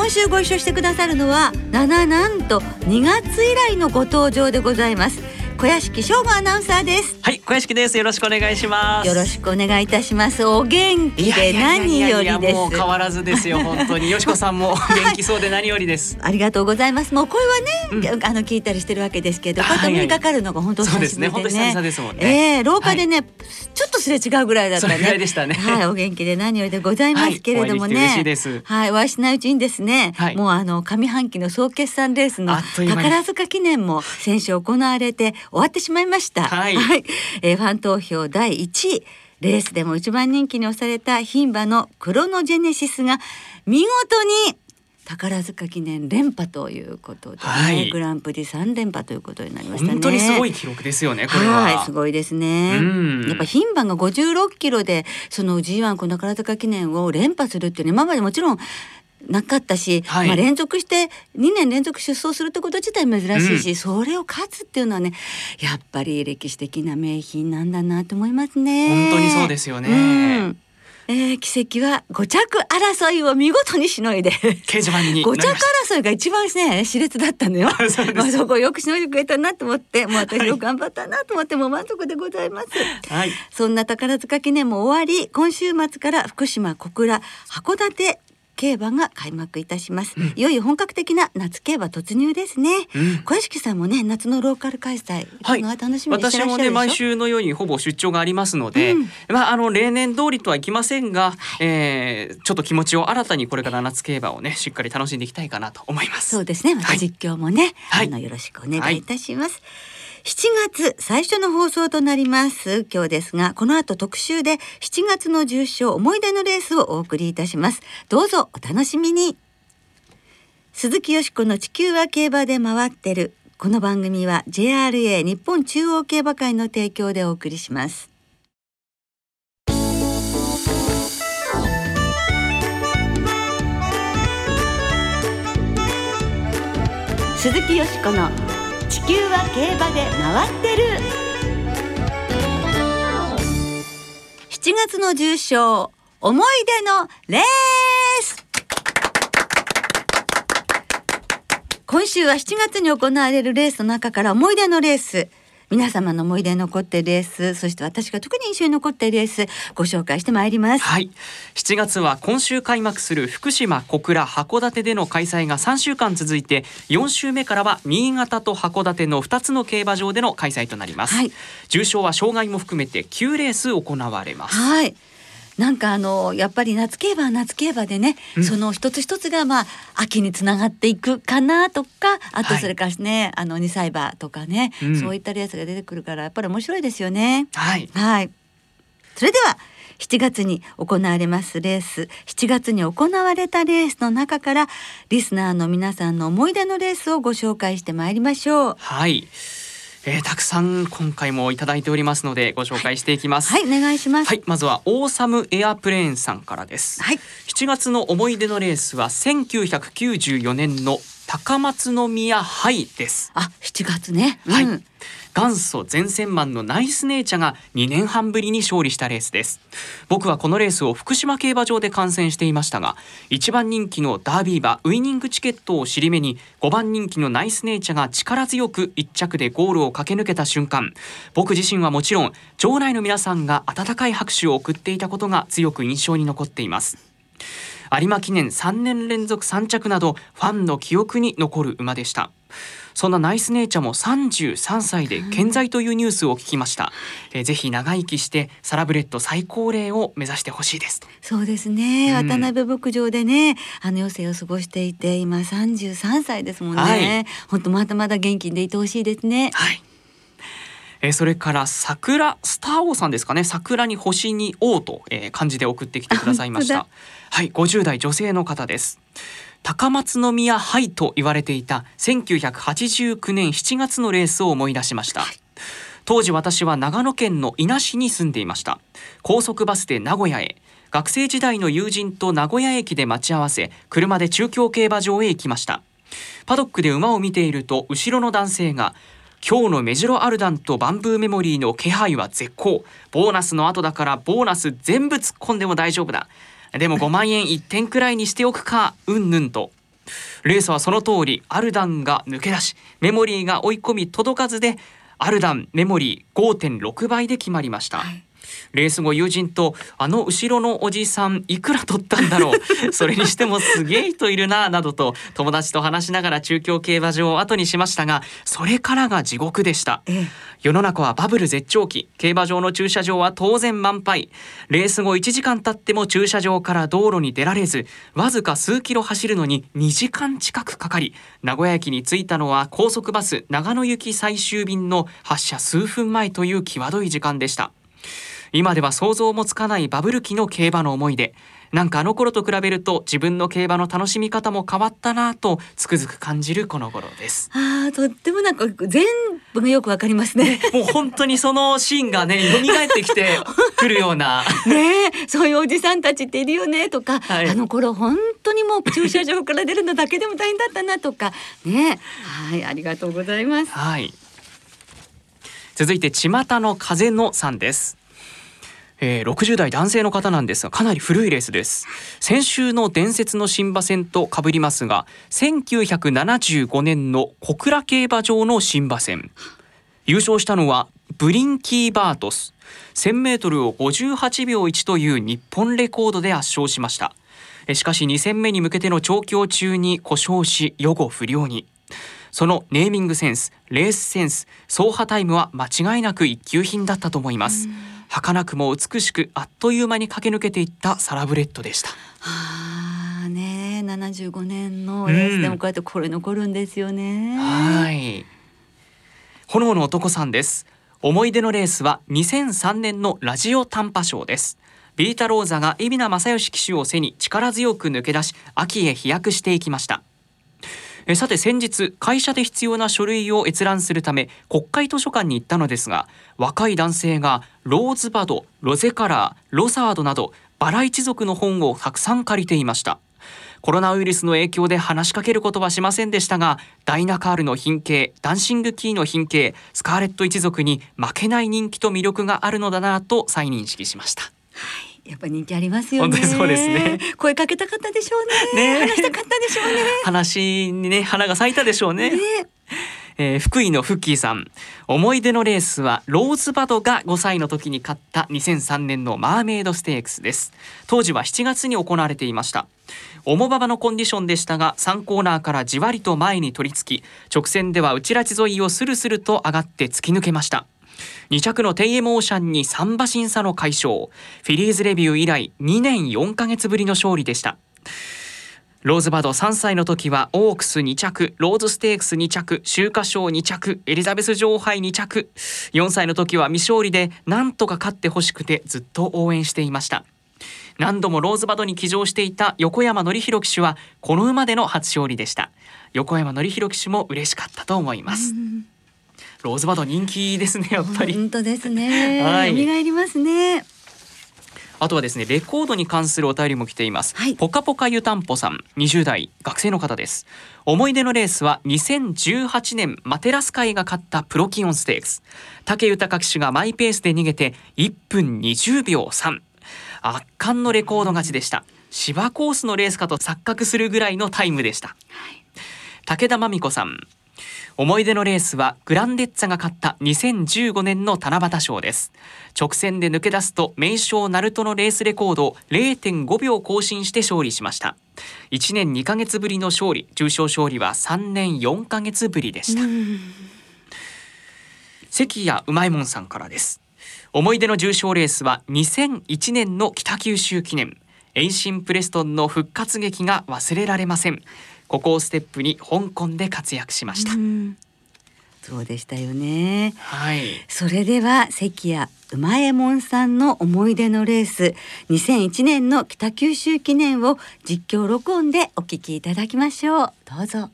今週ご一緒してくださるのはなななんと2月以来のご登場でございます。小屋敷翔吾アナウンサーですはい、小屋敷です。よろしくお願いします。よろしくお願いいたしますお元気で何よりですもう変わらずですよ、本当に。よしこさんも元気そうで何よりです。ありがとうございます。もう声はね、あの聞いたりしてるわけですけど、こうやってお目にかかるのが本当久しぶりでね。ね本当久々ですもんねええ廊下でね、ちょっとすれ違うぐらいだったね。ねはい、お元気で何よりでございますけれどもね。はいお会いしいですはい、お会いしないうちにですね、はいもうあの上半期の総決算レースの宝塚記念も先週行われて終わってしまいました。はいえーファン投票第1位。レースでも一番人気に押された牝馬のクロノジェネシスが見事に宝塚記念連覇ということでね、はいグランプリ3連覇ということになりましたね。本当にすごい記録ですよね、これは。はい、すごいですね。うんやっぱ牝馬が56キロでその G1 この宝塚記念を連覇するっていうのは今までもちろんなかったし、はいまあ連続して2年連続出走するってこと自体珍しいし、それを勝つっていうのはねやっぱり歴史的な名品なんだなと思いますね。本当にそうですよねうんえー奇跡は5着争いを見事にしのいで掲示板に5着。争いが一番ね熾烈だったのよ。そまあそこをよくしのいでくれたなと思ってもう私よく頑張ったなと思ってもう満足でございます。はい。そんな宝塚記念も終わり今週末から福島小倉函館競馬が開幕いたします、いよいよ本格的な夏競馬突入ですね、うん。小屋敷さんもね夏のローカル開催、はい。楽しみにしてらっしゃるでしょ？私もね毎週のようにほぼ出張がありますので、うん。まああの例年通りとはいきませんが、えーちょっと気持ちを新たにこれから夏競馬をねしっかり楽しんでいきたいかなと思います。そうですね。またはい。実況もね、はい。あのよろしくお願いいたします、7月最初の放送となります今日ですがこの後特集で7月の重賞思い出のレースをお送りいたします。どうぞお楽しみに。鈴木よしこの地球は競馬で回ってる。この番組は JRA 日本中央競馬会の提供でお送りします。鈴木よしこの地球は競馬で回ってる。7月の重賞思い出のレース。今週は7月に行われるレースの中から思い出のレース。皆様の思い出に残ってレースそして私が特に印象に残っているレースご紹介してまいります。はい。7月は今週開幕する福島小倉函館での開催が3週間続いて4週目からは新潟と函館の2つの競馬場での開催となります、はい。重賞は障害も含めて9レース行われます。はい。なんかあのやっぱり夏競馬は夏競馬でね、うんその一つ一つがまあ秋につながっていくかなとかあとはいそれからね、あの二歳馬とかね、うんそういったレースが出てくるからやっぱり面白いですよね。はいはい。それでは7月に行われますレース7月に行われたレースの中からリスナーの皆さんの思い出のレースをご紹介してまいりましょう。はい、えー、たくさん今回もいただいておりますのでご紹介していきますはいお願いします。はい、まずはオーサムエアプレーンさんからです。はい7月の思い出のレースは1994年の高松宮杯です。あ7月ね。はいうん元祖前線マンのナイスネイチャが2年半ぶりに勝利したレースです。僕はこのレースを福島競馬場で観戦していましたが1番人気のダービー馬ウイニングチケットを尻目に5番人気のナイスネイチャが力強く1着でゴールを駆け抜けた瞬間僕自身はもちろん場内の皆さんが温かい拍手を送っていたことが強く印象に残っています。有馬記念3年連続3着などファンの記憶に残る馬でした。そんなナイスネイチャーも33歳で健在というニュースを聞きました、えーぜひ長生きしてサラブレッド最高齢を目指してほしいです。とそうですね、うん。渡辺牧場でねあの余生を過ごしていて今33歳ですもんね、はい。本当まだまだ元気でいてほしいですね。はい。えーそれから桜スター王さんですかね。桜に星に王と、えー漢字で送ってきてくださいましあたはい50代女性の方です高松宮杯と言われていた1989年7月のレースを思い出しました、当時私は長野県の伊那市に住んでいました。高速バスで名古屋へ。学生時代の友人と名古屋駅で待ち合わせ車で中京競馬場へ行きました。パドックで馬を見ていると後ろの男性が今日のメジロアルダンとバンブーメモリーの気配は絶好。ボーナスの後だからボーナス全部突っ込んでも大丈夫だでも5万円1点くらいにしておくかうんぬんと。レースはその通りアルダンが抜け出しメモリーが追い込み届かずでアルダンメモリー5.6倍で決まりました、はい。レース後友人とあの後ろのおじさんいくら取ったんだろう？それにしてもすげえ人いるななどと友達と話しながら中京競馬場を後にしましたがそれからが地獄でした。ええ。世の中はバブル絶頂期。競馬場の駐車場は当然満杯。レース後1時間経っても駐車場から道路に出られずわずか数キロ走るのに2時間近くかかり名古屋駅に着いたのは高速バス長野行き最終便の発車数分前という際どい時間でした今では想像もつかないバブル期の競馬の思い出なんかあの頃と比べると自分の競馬の楽しみ方も変わったなぁとつくづく感じるこの頃です。ああとってもなんか全部がよくわかりますね。もう本当にそのシーンがね蘇ってきてくるような。ねえそういうおじさんたちっているよねとか、はい。あの頃本当にもう駐車場から出るのだけでも大変だったなとかねはいありがとうございます。はい。続いて巷の風のさんですえー、60代男性の方なんですがかなり古いレースです。先週の伝説の新馬戦と被りますが1975年の小倉競馬場の新馬戦。優勝したのはブリンキー・バートス。1000m を58秒1という日本レコードで圧勝しました。しかし2戦目に向けての調教中に故障し予後不良に。そのネーミングセンスレースセンス走破タイムは間違いなく一級品だったと思います。儚くも美しくあっという間に駆け抜けていったサラブレッドでした。はあねえ75年のレースでもこうやってこれ残るんですよね、はい。炎の男さんです。思い出のレースは2003年のラジオ短波賞です。ビータローザが海老名正義騎手を背に力強く抜け出し秋へ飛躍していきましたえさて先日会社で必要な書類を閲覧するため国会図書館に行ったのですが若い男性がローズバドロゼカラーロサードなどバラ一族の本をたくさん借りていました。コロナウイルスの影響で話しかけることはしませんでしたがダイナカールの品系ダンシングキーの品系スカーレット一族に負けない人気と魅力があるのだなと再認識しました。やっぱ人気ありますよね。本当にそうですね。声かけたかったでしょうね。ね。え話したかったでしょうね。話にね花が咲いたでしょうね。ね。えー福井のフッキーさん。思い出のレースはローズバドが5歳の時に勝った2003年のマーメイドステークスです。当時は7月に行われていました。重馬場のコンディションでしたが3コーナーからじわりと前に取り付き直線では内ラチ沿いをスルスルと上がって突き抜けました2着のテイエモーシャンに3馬審査の快勝フィリーズレビュー以来2年4ヶ月ぶりの勝利でした。ローズバード3歳の時はオークス2着ローズステークス2着秋華賞2着エリザベス女王杯2着。4歳の時は未勝利でなんとか勝ってほしくてずっと応援していました。何度もローズバドに騎乗していた横山典弘騎手はこの馬での初勝利でした。横山典弘騎手も嬉しかったと思います。ローズバド人気ですねやっぱり。本当ですね。はい。蘇りますね。あとはですねレコードに関するお便りも来ています、はい。ポカポカ湯たんぽさん20代学生の方です。思い出のレースは2018年マテラス会が勝ったプロキオンステークス。武豊騎手がマイペースで逃げて1分20秒3圧巻のレコード勝ちでした。芝コースのレースかと錯覚するぐらいのタイムでした。武田真美子さん思い出のレースはグランデッツァが勝った2015年の七夕賞です。直線で抜け出すと名将ナルトのレースレコードを0.5秒更新して勝利しました。1年2ヶ月ぶりの勝利。重賞勝利は3年4ヶ月ぶりでした。関谷うまいもんさんからです。思い出の重賞レースは2001年の北九州記念。エイシンプレストンの復活劇が忘れられません。ここをステップに香港で活躍しました。うん。そうでしたよね。はい。それでは関谷馬右衛門さんの思い出のレース2001年の北九州記念を実況録音でお聞きいただきましょう。どうぞ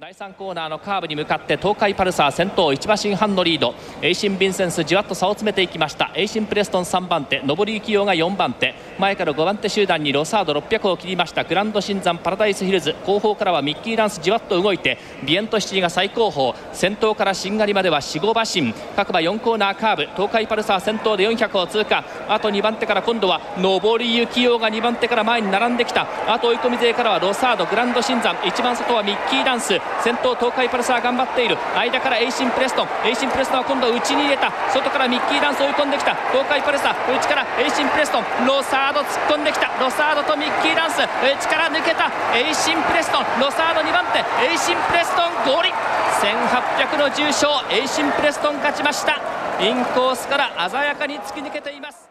第3コーナーのカーブに向かって東海パルサー先頭1馬身半のリード。エイシン・ヴィンセンスじわっと差を詰めていきました。エイシン・プレストン3番手上り幸雄が4番手。前から5番手集団にロサード600を切りました。グランド新山パラダイスヒルズ。後方からはミッキーダンスじわっと動いてビエントシティが最後方。先頭からしんがりまでは45馬身。各馬4コーナーカーブトウカイパルサー先頭で400を通過。あと2番手から今度は上り幸雄が2番手から前に並んできた。あと追い込み勢からはロサードグランドシンザン。一番外はミッキーダンス。先頭トウカイパルサー頑張っている。間からエイシンプレストン。エイシンプレストンは今度は内に入れた。外からミッキーダンス追い込んできた。トウカイパルサー内からエイシンプレストン。ロサード突っ込んできた。ロサードとミッキーダンス。内から抜けた。エイシンプレストン。ロサード2番手。エイシンプレストン小倉1800の重賞。エイシンプレストン勝ちました。インコースから鮮やかに突き抜けています。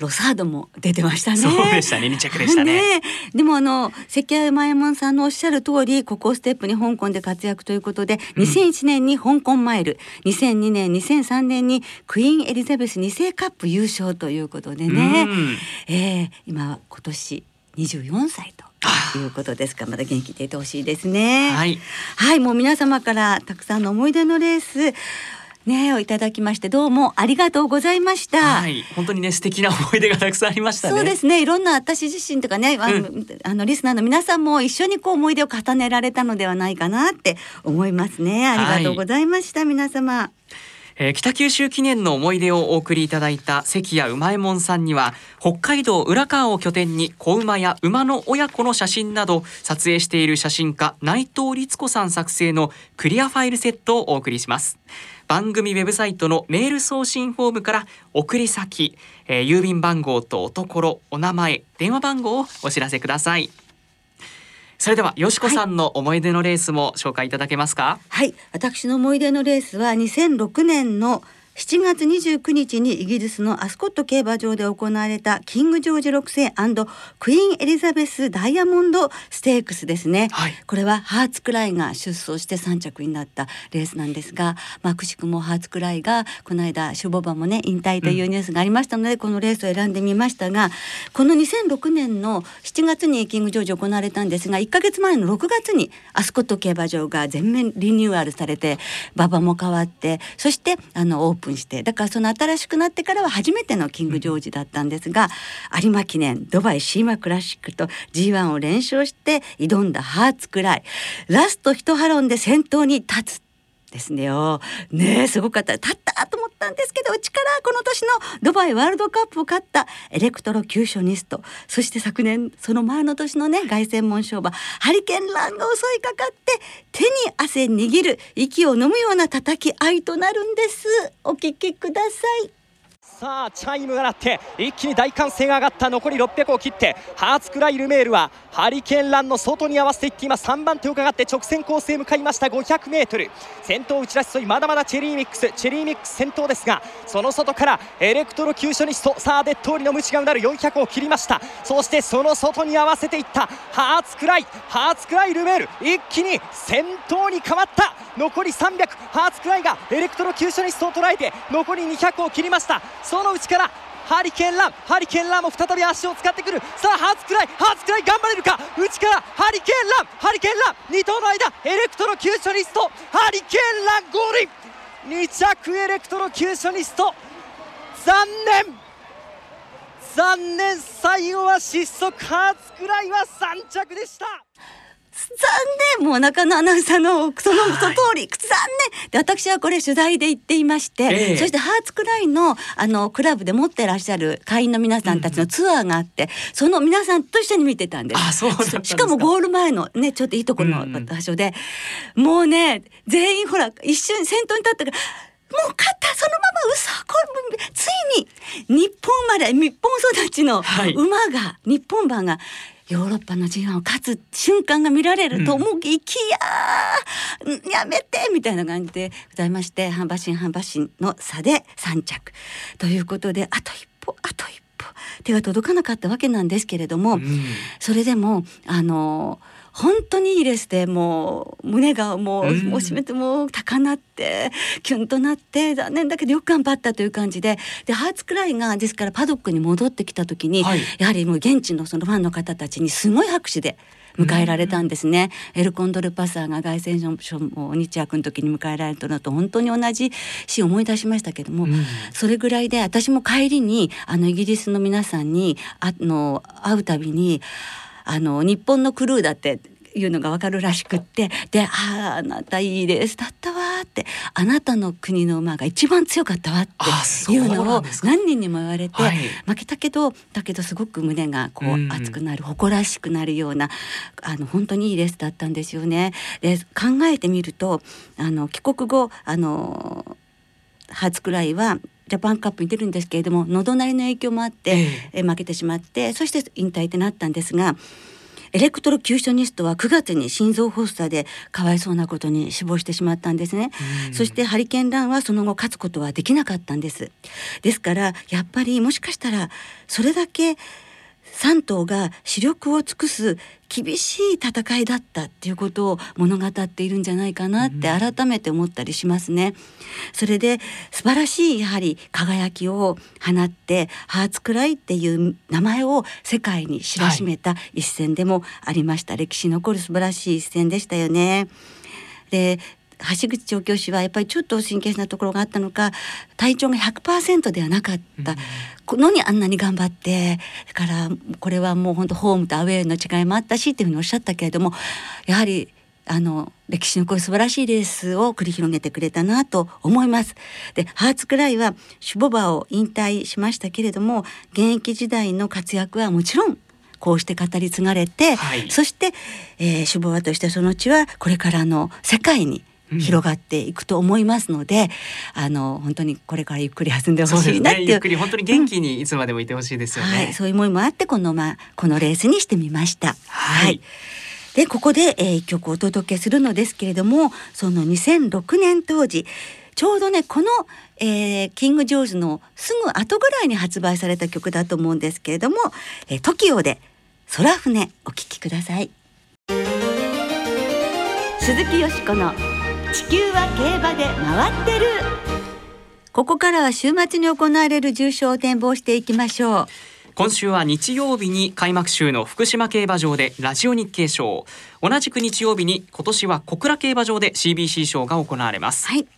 ロサードも出てましたね。そうでしたね。二着でしたね。でもあの関谷馬右衛門さんのおっしゃる通りここステップに香港で活躍ということで、2001年に香港マイル2002年2003年にクイーンエリザベス2世カップ優勝ということでね、うん。えー今今年24歳ということですか。らまだ元気でいてほしいですね。はい。はい、もう皆様からたくさんの思い出のレースねをいただきましてどうもありがとうございました。はい。本当にね素敵な思い出がたくさんありましたね。そうですね。いろんな私自身とかねあの,、あのリスナーの皆さんも一緒にこう思い出を重ねられたのではないかなって思いますね。ありがとうございました、皆様。えー北九州記念の思い出をお送りいただいた関谷馬右衛門さんには北海道浦河を拠点に子馬や馬の親子の写真など撮影している写真家内藤律子さん作成のクリアファイルセットをお送りします番組ウェブサイトのメール送信フォームから送り先、えー郵便番号とおところお名前電話番号をお知らせください。それではよしこさんの思い出のレースも紹介いただけますか？はい。私の思い出のレースは2006年の7月29日にイギリスのアスコット競馬場で行われたキングジョージ6世クイーンエリザベスダイヤモンドステークスですね、はい。これはハーツクライが出走して3着になったレースなんですが、まあ、くしくもハーツクライがこの間シュボバもね引退というニュースがありましたので、このレースを選んでみましたがこの2006年の7月にキングジョージ行われたんですが1ヶ月前の6月にアスコット競馬場が全面リニューアルされて馬場も変わってそしてあのオープンしてだからその新しくなってからは初めてのキングジョージだったんですが、有馬記念ドバイシーマクラシックと G1 を連勝して挑んだハーツクライ。ラスト一ハロンで先頭に立つですね。よ。ねすごかった。立ったと思ったんですけどうちからこの年のドバイワールドカップを勝ったエレクトロキューショニスト。そして昨年その前の年のね凱旋門賞馬ハリケーンランが襲いかかって手に汗握る息を飲むような叩き合いとなるんです。お聞きください。さあチャイムが鳴って一気に大歓声が上がった。残り600を切ってハーツクライルメールはハリケーンランの外に合わせていって今3番手を伺って直線コースへ向かいました。500m 先頭打ち出し沿いまだまだチェリーミックス。チェリーミックス先頭ですがその外からエレクトロキューショニストさあデットーリのムチがうなる。400を切りました。そしてその外に合わせていった。ハーツクライハーツクライルメール。一気に先頭に変わった。残り300ハーツクライがエレクトロキューショニストを捉えて残り200を切りました。その内からハリケーンランハリケーンランも再び足を使ってくる。さあハーツクライハーツクライ頑張れるか？内からハリケーンランハリケーンラン2頭の間エレクトロキューショニスト。ハリケーンランゴール2着エレクトロキューショニスト。残念。残念。最後は失速。ハーツクライは3着でした。念もう中野アナウンサーのそのはいその通り、残念。で私はこれ取材で行っていまして、ええ。そしてハーツクライのあのクラブで持ってらっしゃる会員の皆さんたちのツアーがあって、その皆さんと一緒に見てたんです。あそうですか。しかもゴール前のねちょっといいところのうん。うん場所で、もうね全員ほら一瞬先頭に立ったから。もう勝ったそのまま嘘これついに日本生まれ日本育ちのはい。馬が、日本馬がヨーロッパの G1 を勝つ瞬間が見られると思いきや、んやめてみたいな感じでございまして半馬身半馬身の差で3着。ということであと一歩あと一歩。手が届かなかったわけなんですけれども、うん。それでもあの本当にいいレースでもう胸がもう,、うんもう締めてもう高鳴ってキュンとなって残念だけどよく頑張ったという感じで。でハーツクライがですからパドックに戻ってきた時に、はい。やはりもう現地のそのファンの方たちにすごい拍手で迎えられたんですね、エルコンドルパサーが凱旋所も日役の時に迎えられたのと本当に同じシーンを思い出しましたけども、うん。それぐらいで私も帰りにあのイギリスの皆さんにあの会うたびにあの日本のクルーだっていうのがわかるらしくってで「あああなたいいレースだったわ」って「あなたの国の馬が一番強かったわ」あっていうのを何人にも言われて、はい。負けたけどだけどすごく胸がこうんう熱くなる誇らしくなるようなあの本当にいいレースだったんですよね。で考えてみるとあの帰国後あの初くらいはジャパンカップに出るんですけれども喉鳴りの影響もあって、えええ負けてしまってそして引退ってなったんですがエレクトロキューショニストは9月に心臓発作でかわいそうなことに死亡してしまったんですね。うんそしてハリケーンランはその後勝つことはできなかったんです。ですからやっぱりもしかしたらそれだけ3頭が死力を尽くす厳しい戦いだったっていうことを物語っているんじゃないかなって改めて思ったりしますね。それで素晴らしいやはり輝きを放ってハーツクライっていう名前を世界に知らしめた一戦でもありました、歴史に残る素晴らしい一戦でしたよね。で橋口調教師はやっぱりちょっと神経質なところがあったのか体調が100%ではなかった。のにあんなに頑張ってだからこれはもう本当ホームとアウェーの違いもあったしっていうふうにおっしゃったけれどもやはりあの歴史のこういう素晴らしいレースを繰り広げてくれたなと思います。でハーツクライはシュボバを引退しましたけれども現役時代の活躍はもちろんこうして語り継がれて、はい。そして、えー、シュボバとしてその地はこれからの世界に広がっていくと思いますので、あの本当にこれからゆっくり休んでほ。しいなっていうゆっくり本当に元気にいつまでもいてほしいですよね。はい、そういう思いもあってこのまあこのレースにしてみました。はいでここで、えー、一曲お届けするのですけれどもその2006年当時ちょうどねこの、えーキング・ジョーズのすぐ後ぐらいに発売された曲だと思うんですけれども「えー、TOKIO で空船」お聴きください。鈴木よしこの地球は競馬で回ってるここからは週末に行われる重賞を展望していきましょう。今週は日曜日に開幕週の福島競馬場でラジオ日経賞同じく日曜日に今年は小倉競馬場で CBC 賞が行われます、はい、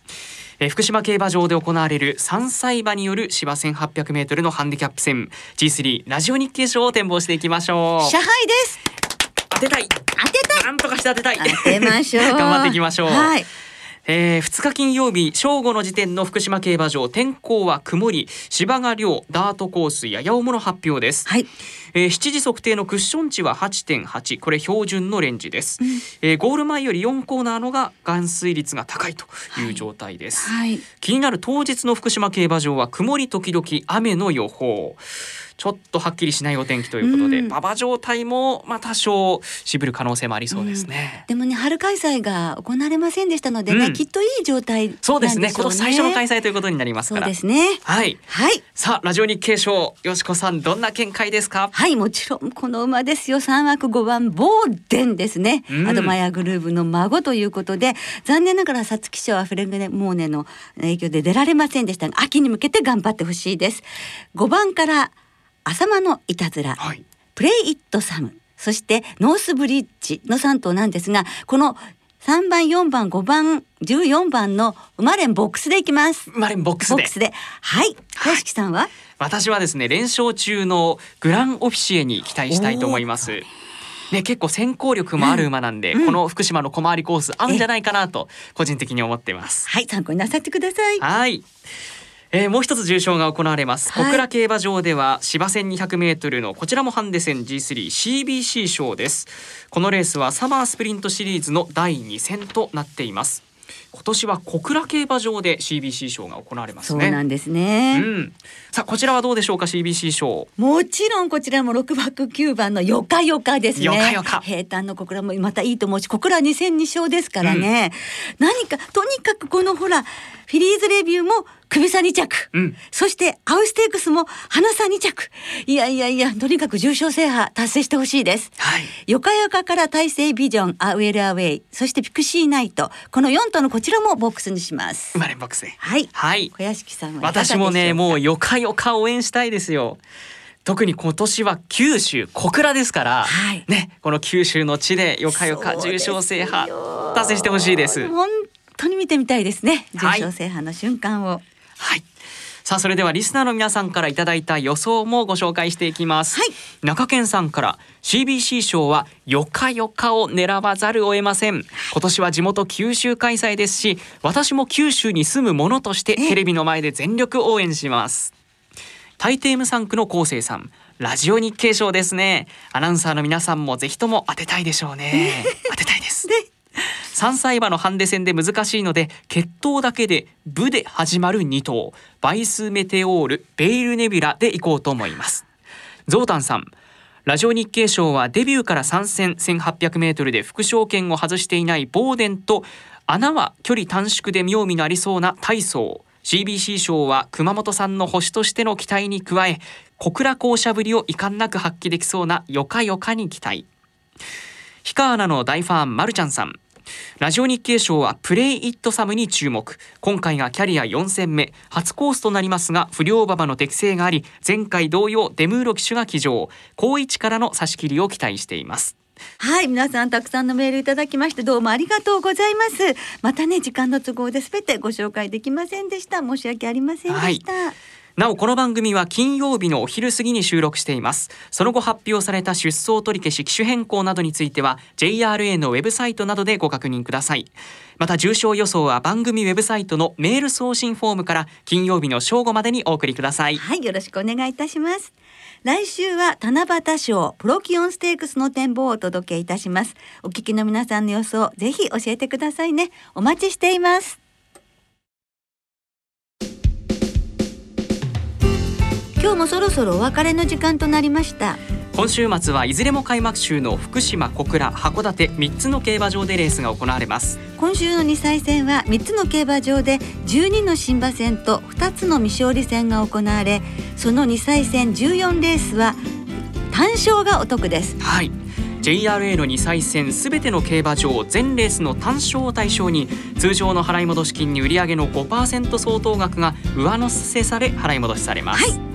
えー福島競馬場で行われる3歳馬による芝 1800m のハンディキャップ戦 G3 ラジオ日経賞を展望していきましょう車杯です。当てたい当てたい。なんとかして当てたい当てましょう。頑張っていきましょうはい。えー、2日金曜日正午の時点の福島競馬場天候は曇り芝が量ダートコースやや重の発表です、はい。えー、7時測定のクッション値は8.8これ標準のレンジです、えーゴール前より4コーナーのが含水率が高いという状態です、はい。気になる当日の福島競馬場は曇り時々雨の予報ちょっとはっきりしないお天気ということで、うん馬場状態もまあ多少渋る可能性もありそうですね、でもね春開催が行われませんでしたのでね、うんきっといい状態なんでしょそうですね今年最初の開催催ということになりますそうからですね。はいはい。さあラジオ日経賞よしこさんどんな見解ですか？はい、もちろんこの馬ですよ。三枠五番ボーデンですね。うんアドマイヤグルーヴの孫ということで、残念ながら皐月賞はフレグネモーネの影響で出られませんでしたが、秋に向けて頑張ってほしいです。五番から浅間のいたずら、はいプレイ・イット・サムそしてノースブリッジの3頭なんですがこの3番4番5番14番の馬連ボックスでいきます。マレンボックスでボックスではい公式さんは、私はですね連勝中のグランオフィシエに期待したいと思います。ね、結構先行力もある馬なんで、うんこの福島の小回りコース合うんじゃないかなと個人的に思っています。はい参考になさってください。はい。えー、もう一つ重賞が行われます、はい小倉競馬場では芝 1200m のこちらもハンデ戦 G3CBC 賞ですこのレースはサマースプリントシリーズの第2戦となっています今年は小倉競馬場で CBC 賞が行われますそうね。なんですね。うん、さあこちらはどうでしょうか CBC 賞。もちろんこちらも6バック9番のよかよかですね。よかよか平坦の小倉もまたいいと思うし、小倉2戦2勝ですからね。何かとにかくこのほらフィリーズレビューも首差2着、うんそしてアウステークスも花差2着。いやいやいやとにかく重賞制覇達成してほしいです。はい。よかよかから大西ビジョンアウェルアウェイそしてピクシーナイトこの4頭のこちらもボックスにします生。まれんボックスで。はい。はい。小屋敷さんは私もねもうよかよか応援したいですよ。特に今年は九州小倉ですから、はいねこの九州の地でよかよか重賞制覇達成してほしいです。本当に見てみたいですね。重はい賞制覇の瞬間を。はい。さあそれではリスナーの皆さんからいただいた予想もご紹介していきます。はい中堅さんから CBC 賞はよかよかを狙わざるを得ません。今年は地元九州開催ですし、私も九州に住む者としてえテレビの前で全力応援します。大抵無産区の昴生さん。ラジオ日経賞ですね。アナウンサーの皆さんもぜひとも当てたいでしょうね。当てたいです。3歳馬のハンデ戦で難しいので決闘だけで「ブ」で始まる2頭バイスメテオールベイルネビュラでいこうと思います。ゾウタンさんラジオ日経賞はデビューから参戦 1800m で副賞権を外していないボーデンと穴は距離短縮で妙味のありそうな大層。CBC 賞は熊本産の星としての期待に加え小倉校舎ぶりを遺憾なく発揮できそうなよかよかに期待。ヒカアナの大ファンマルちゃんさん。ラジオ日経賞はプレイ・イット・サムに注目今回がキャリア4戦目初コースとなりますが不良馬場の適性があり前回同様デムーロ騎手が騎乗高位置からの差し切りを期待していますはい、皆さんたくさんのメールいただきましてどうもありがとうございます。またね時間の都合で全てご紹介できませんでした。申し訳ありませんでした。なおこの番組は金曜日のお昼過ぎに収録していますその後発表された出走取り消し機種変更などについては JRA のウェブサイトなどでご確認くださいまた重賞予想は番組ウェブサイトのメール送信フォームから金曜日の正午までにお送りくださいはい、よろしくお願いいたします。来週は七夕賞プロキオンステークスの展望をお届けいたします。お聞きの皆さんの予想ぜひ教えてくださいね。お待ちしています。今日もそろそろお別れの時間となりました。今週末はいずれも開幕週の福島小倉函館3つの競馬場でレースが行われます。今週の2歳戦は3つの競馬場で12の新馬戦と2つの未勝利戦が行われその2歳戦14レースは単勝がお得です。はい。JRA の2歳戦すべての競馬場全レースの単勝を対象に通常の払い戻し金に売上の5%相当額が上乗せされ払い戻しされます、はい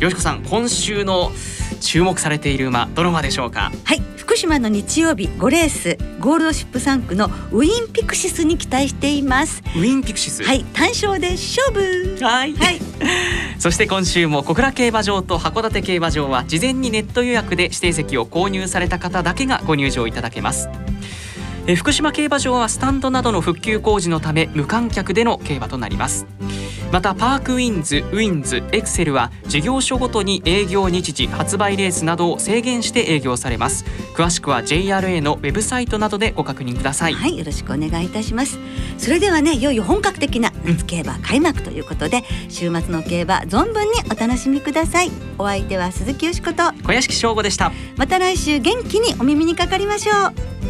よしこさん今週の注目されている馬どの馬でしょうか？はい福島の日曜日5レースゴールドシップ産駒のウィンピクシスに期待しています。ウィンピクシス？はい単勝で勝負。はい。はい。そして今週も小倉競馬場と函館競馬場は事前にネット予約で指定席を購入された方だけがご入場いただけますえー福島競馬場はスタンドなどの復旧工事のため無観客での競馬となりますまたパークウィンズ、ウィンズ、エクセルは事業所ごとに営業日時、発売レースなどを制限して営業されます詳しくは JRA のウェブサイトなどでご確認くださいはい、よろしくお願いいたします。それではね、いよいよ本格的な夏競馬開幕ということで、週末の競馬存分にお楽しみください。お相手は鈴木よしこと、小屋敷翔吾でしたまた来週元気にお耳にかかりましょう。